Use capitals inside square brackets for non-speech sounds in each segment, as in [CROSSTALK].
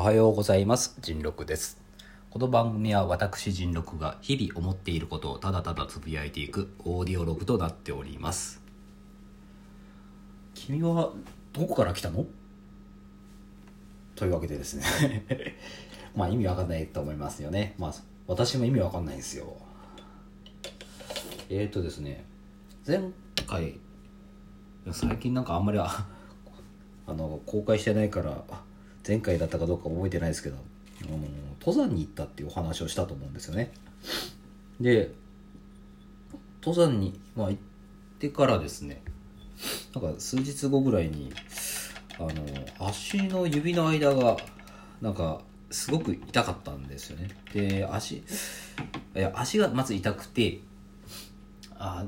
おはようございます。人六です。この番組は私人六が日々思っていることをただただつぶやいていくオーディオログとなっております。君はどこから来たの？というわけでですね。[LAUGHS] まあ意味わかんないと思いますよね。まあ私も意味わかんないんですよ。えーとですね。前回最近なんかあんまりあ [LAUGHS] の公開してないから前回だったかどうか覚えてないですけどあの登山に行ったっていうお話をしたと思うんですよね。で登山に、まあ、行ってからですねなんか数日後ぐらいにあの足の指の間がなんかすごく痛かったんですよね。で足いや足がまず痛くてあ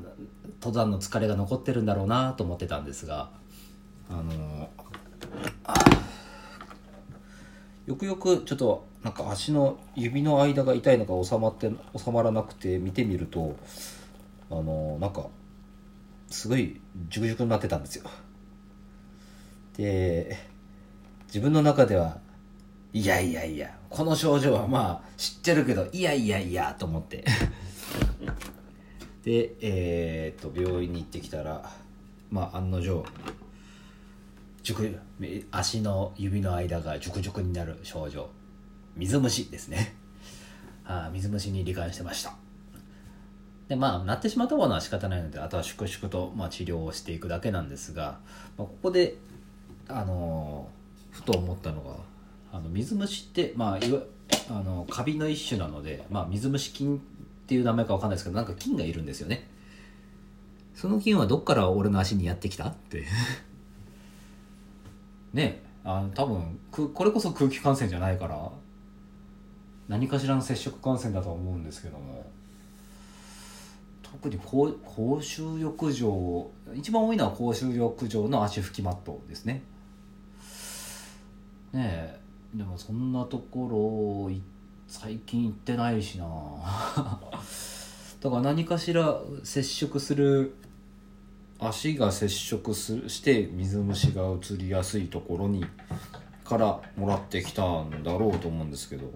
登山の疲れが残ってるんだろうなと思ってたんですがあのよくよくちょっとなんか足の指の間が痛いのが収まって収まらなくて見てみるとあのなんかすごいジュクジュクになってたんですよ。で自分の中ではいやいやいやこの症状はまあ知ってるけどいやいやいやと思って。でえー、っと病院に行ってきたらまあ案の定熟足の指の間がジュクジュクになる症状。水虫ですね。あ水虫に罹患してました。でまあなってしまったものは仕方ないのであとは粛々と、まあ、治療をしていくだけなんですが、まあ、ここであのー、ふと思ったのがあの水虫ってまあいわあのカビの一種なので、まあ、水虫菌っていう名前か分かんないですけどなんか菌がいるんですよね。その菌はどっから俺の足にやってきたって。ねあの多分これこそ空気感染じゃないから何かしらの接触感染だと思うんですけども特に公公衆浴場一番多いのは公衆浴場の足拭きマットですね。ねえでもそんなところ最近行ってないしな。[LAUGHS] だから何かしら接触する足が接触するして水虫が移りやすいところにからもらってきたんだろうと思うんですけど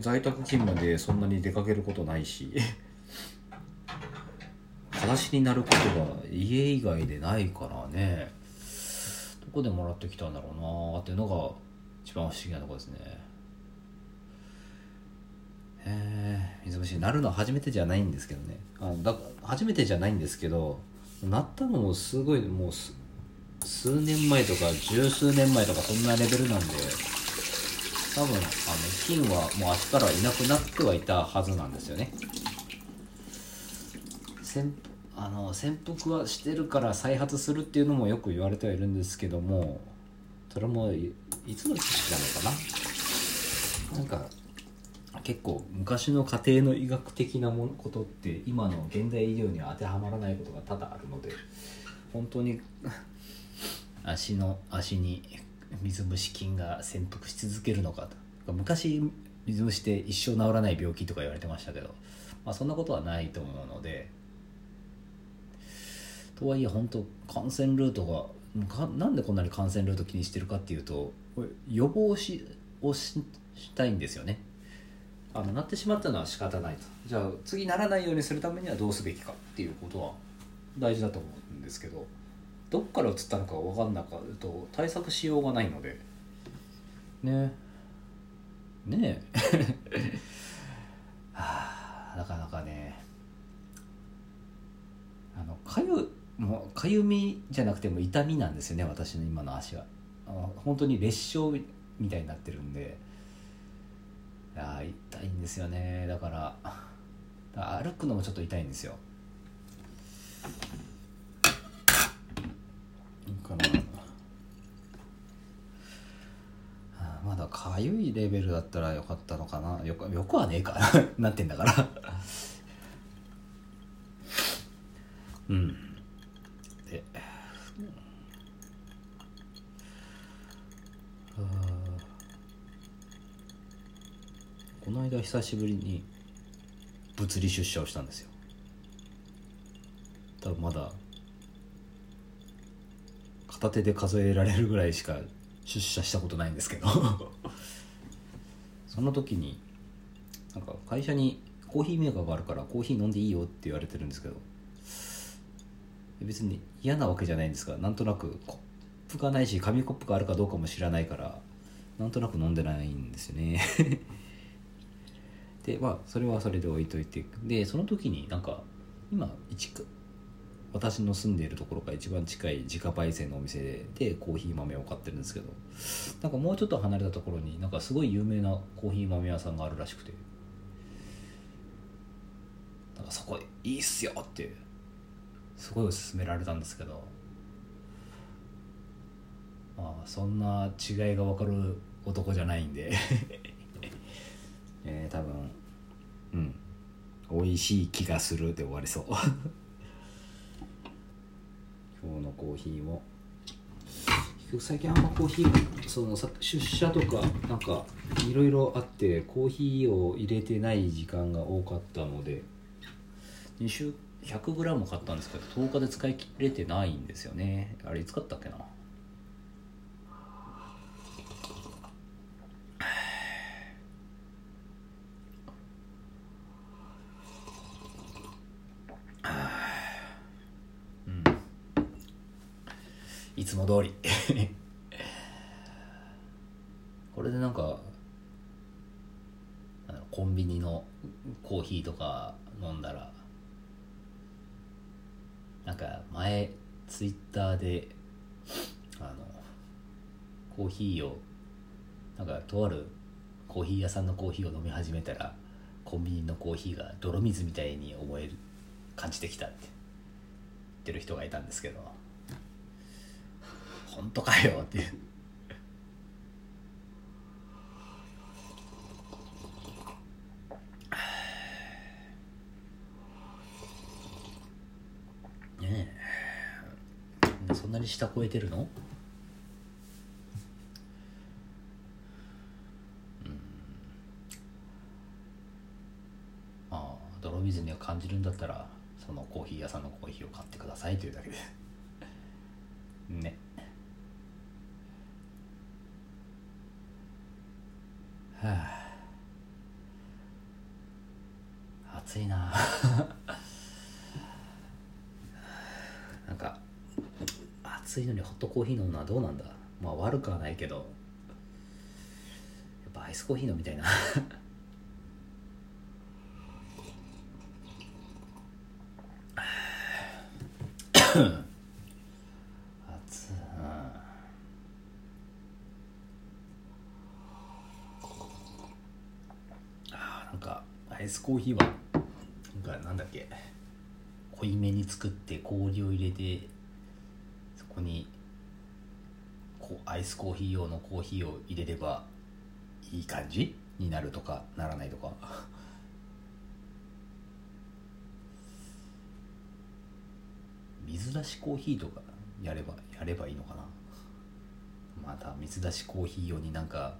在宅勤務でそんなに出かけることないし [LAUGHS] 裸足になることが家以外でないからね。どこでもらってきたんだろうなっていうのが一番不思議なとこですね。え水虫。になるのは初めてじゃないんですけどね。あだ初めてじゃないんですけどなったのもすごいもう数年前とか十数年前とかそんなレベルなんで多分あの菌はもう足からはいなくなってはいたはずなんですよね。潜あの潜伏はしてるから再発するっていうのもよく言われてはいるんですけどもそれもいつの知識なのかな？なんか結構昔の家庭の医学的なものことって今の現代医療には当てはまらないことが多々あるので本当に足の足に水虫菌が潜伏し続けるのかと。昔水虫って一生治らない病気とか言われてましたけど、まあ、そんなことはないと思うのでとはいえ本当感染ルートがなんでこんなに感染ルート気にしてるかっていうと予防しをしたいんですよね。あのなってしまったのは仕方ないと。じゃあ次ならないようにするためにはどうすべきかっていうことは大事だと思うんですけどどっから移ったのか分かんなかると対策しようがないので。ね。ねえ。[LAUGHS] はあなかなかね。あのかゆもうかゆみじゃなくても痛みなんですよね私の今の足は。本当に裂傷みたいになってるんでいや痛いんですよね。だから歩くのもちょっと痛いんですよ。かなまだかゆいレベルだったらよかったのかな。よくよくはねえか。[LAUGHS] なってんだから。うん。この間久しぶりに物理出社をしたんですよ。多分まだ片手で数えられるぐらいしか出社したことないんですけど。[LAUGHS] その時になんか会社にコーヒーメーカーがあるからコーヒー飲んでいいよって言われてるんですけど別に嫌なわけじゃないんですがなんとなくコップがないし紙コップがあるかどうかも知らないからなんとなく飲んでないんですよね。[LAUGHS] でまあそれはそれで置いといてでその時になんか今一私の住んでいるところが一番近い自家焙煎のお店でコーヒー豆を買ってるんですけどなんかもうちょっと離れたところになんかすごい有名なコーヒー豆屋さんがあるらしくてなんかそこいいっすよってすごい勧められたんですけどまあそんな違いが分かる男じゃないんで。えー、多分うん。美味しい気がするで終わりそう。[LAUGHS] 今日のコーヒーも。最近あんまコーヒーその出社とかなんかいろいろあってコーヒーを入れてない時間が多かったので。2週 100g 買ったんですけど10日で使い切れてないんですよね。あれいつ買ったっけないも通り。[LAUGHS] これでなんかコンビニのコーヒーとか飲んだらなんか前ツイッターであのコーヒーをなんかとあるコーヒー屋さんのコーヒーを飲み始めたらコンビニのコーヒーが泥水みたいに思える感じてきたって言ってる人がいたんですけど。本当かよっていう。ねえ。そんなに下超えてるの？うん。まあ泥水には感じるんだったらそのコーヒー屋さんのコーヒーを買ってくださいというだけで。ね。はあ。暑いな。[LAUGHS] なんか暑いのにホットコーヒー飲むのはどうなんだ。まあ悪くはないけど。やっぱアイスコーヒー飲みたいなアイスコーヒーはなんかなんだっけ濃いめに作って氷を入れてそこにこうアイスコーヒー用のコーヒーを入れればいい感じになるとかならないとか。水出しコーヒーとかやればやればいいのかな。また水出しコーヒー用になんか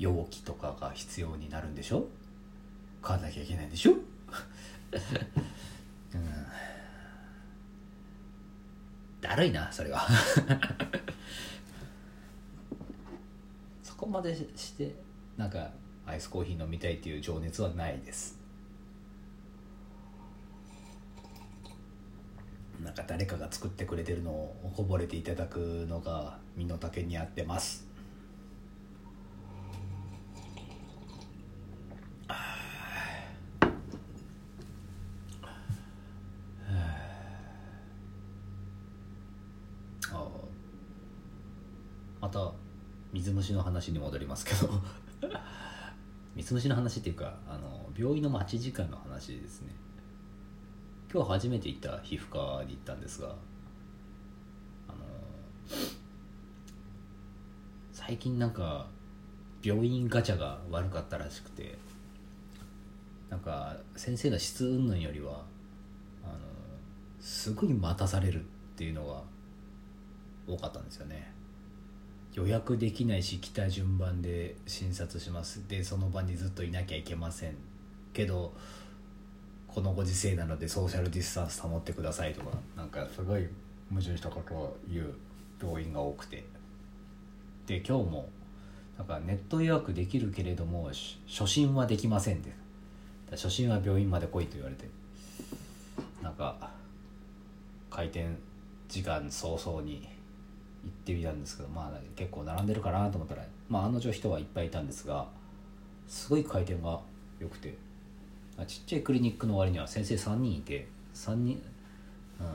容器とかが必要になるんでしょ？買わなきゃいけないんでしょ、[LAUGHS] うん、だるいなそれは。[LAUGHS] そこまでしてなんかアイスコーヒー飲みたいっていう情熱はないです。なんか誰かが作ってくれてるのをこぼれていただくのが身の丈に合ってますまた水虫の話に戻りますけど。[LAUGHS] 水虫の話っていうかあの病院の待ち時間の話ですね。今日初めて行った皮膚科に行ったんですがあの最近なんか病院ガチャが悪かったらしくてなんか先生の質云々よりはあのすごい待たされるっていうのが多かったんですよね。予約できないし来た順番で診察します。でその場にずっといなきゃいけませんけどこのご時世なのでソーシャルディスタンス保ってくださいとかなんかすごい矛盾したことを言う病院が多くて。で今日もなんかネット予約できるけれども初診はできませんで。初診は病院まで来いと言われて。なんか開店時間早々に行ってみたんですけどまあ結構並んでるかなと思ったら、まあ、案の定人はいっぱいいたんですがすごい回転が良くてちっちゃいクリニックの割には先生3人いて3人、うん、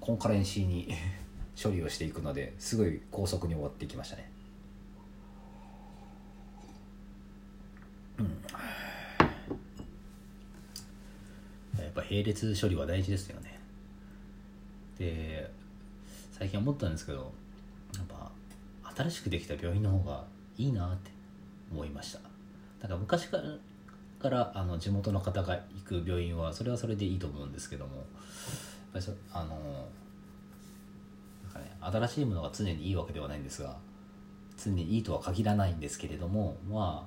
コンカレンシーに [LAUGHS] 処理をしていくのですごい高速に終わっていきましたね。うん、やっぱ並列処理は大事ですよね。で最近思ったんですけどやっぱ新しくできた病院の方がいいなって思いました。だから昔からからあの地元の方が行く病院はそれはそれでいいと思うんですけどもやっぱりあのなんかね新しいものが常にいいわけではないんですが常にいいとは限らないんですけれどもま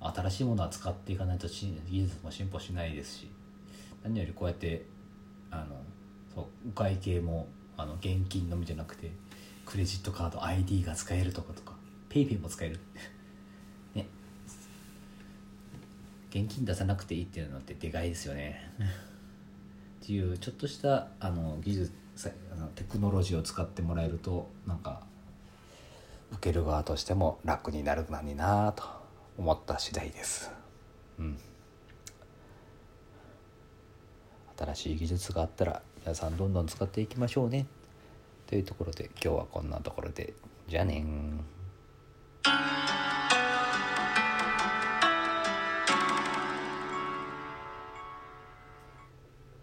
あ新しいものは使っていかないと技術も進歩しないですし何よりこうやってあのそうお会計もあの現金のみじゃなくてクレジットカード ID が使えるとかとか PayPay も使える。[LAUGHS] ね。現金出さなくていいっていうのってでかいですよね。っていうちょっとしたあの技術あのテクノロジーを使ってもらえるとなんか受ける側としても楽になるのになと思った次第です。うん。新しい技術があったら皆さんどんどん使っていきましょうね。というところで今日はこんなところで。じゃあね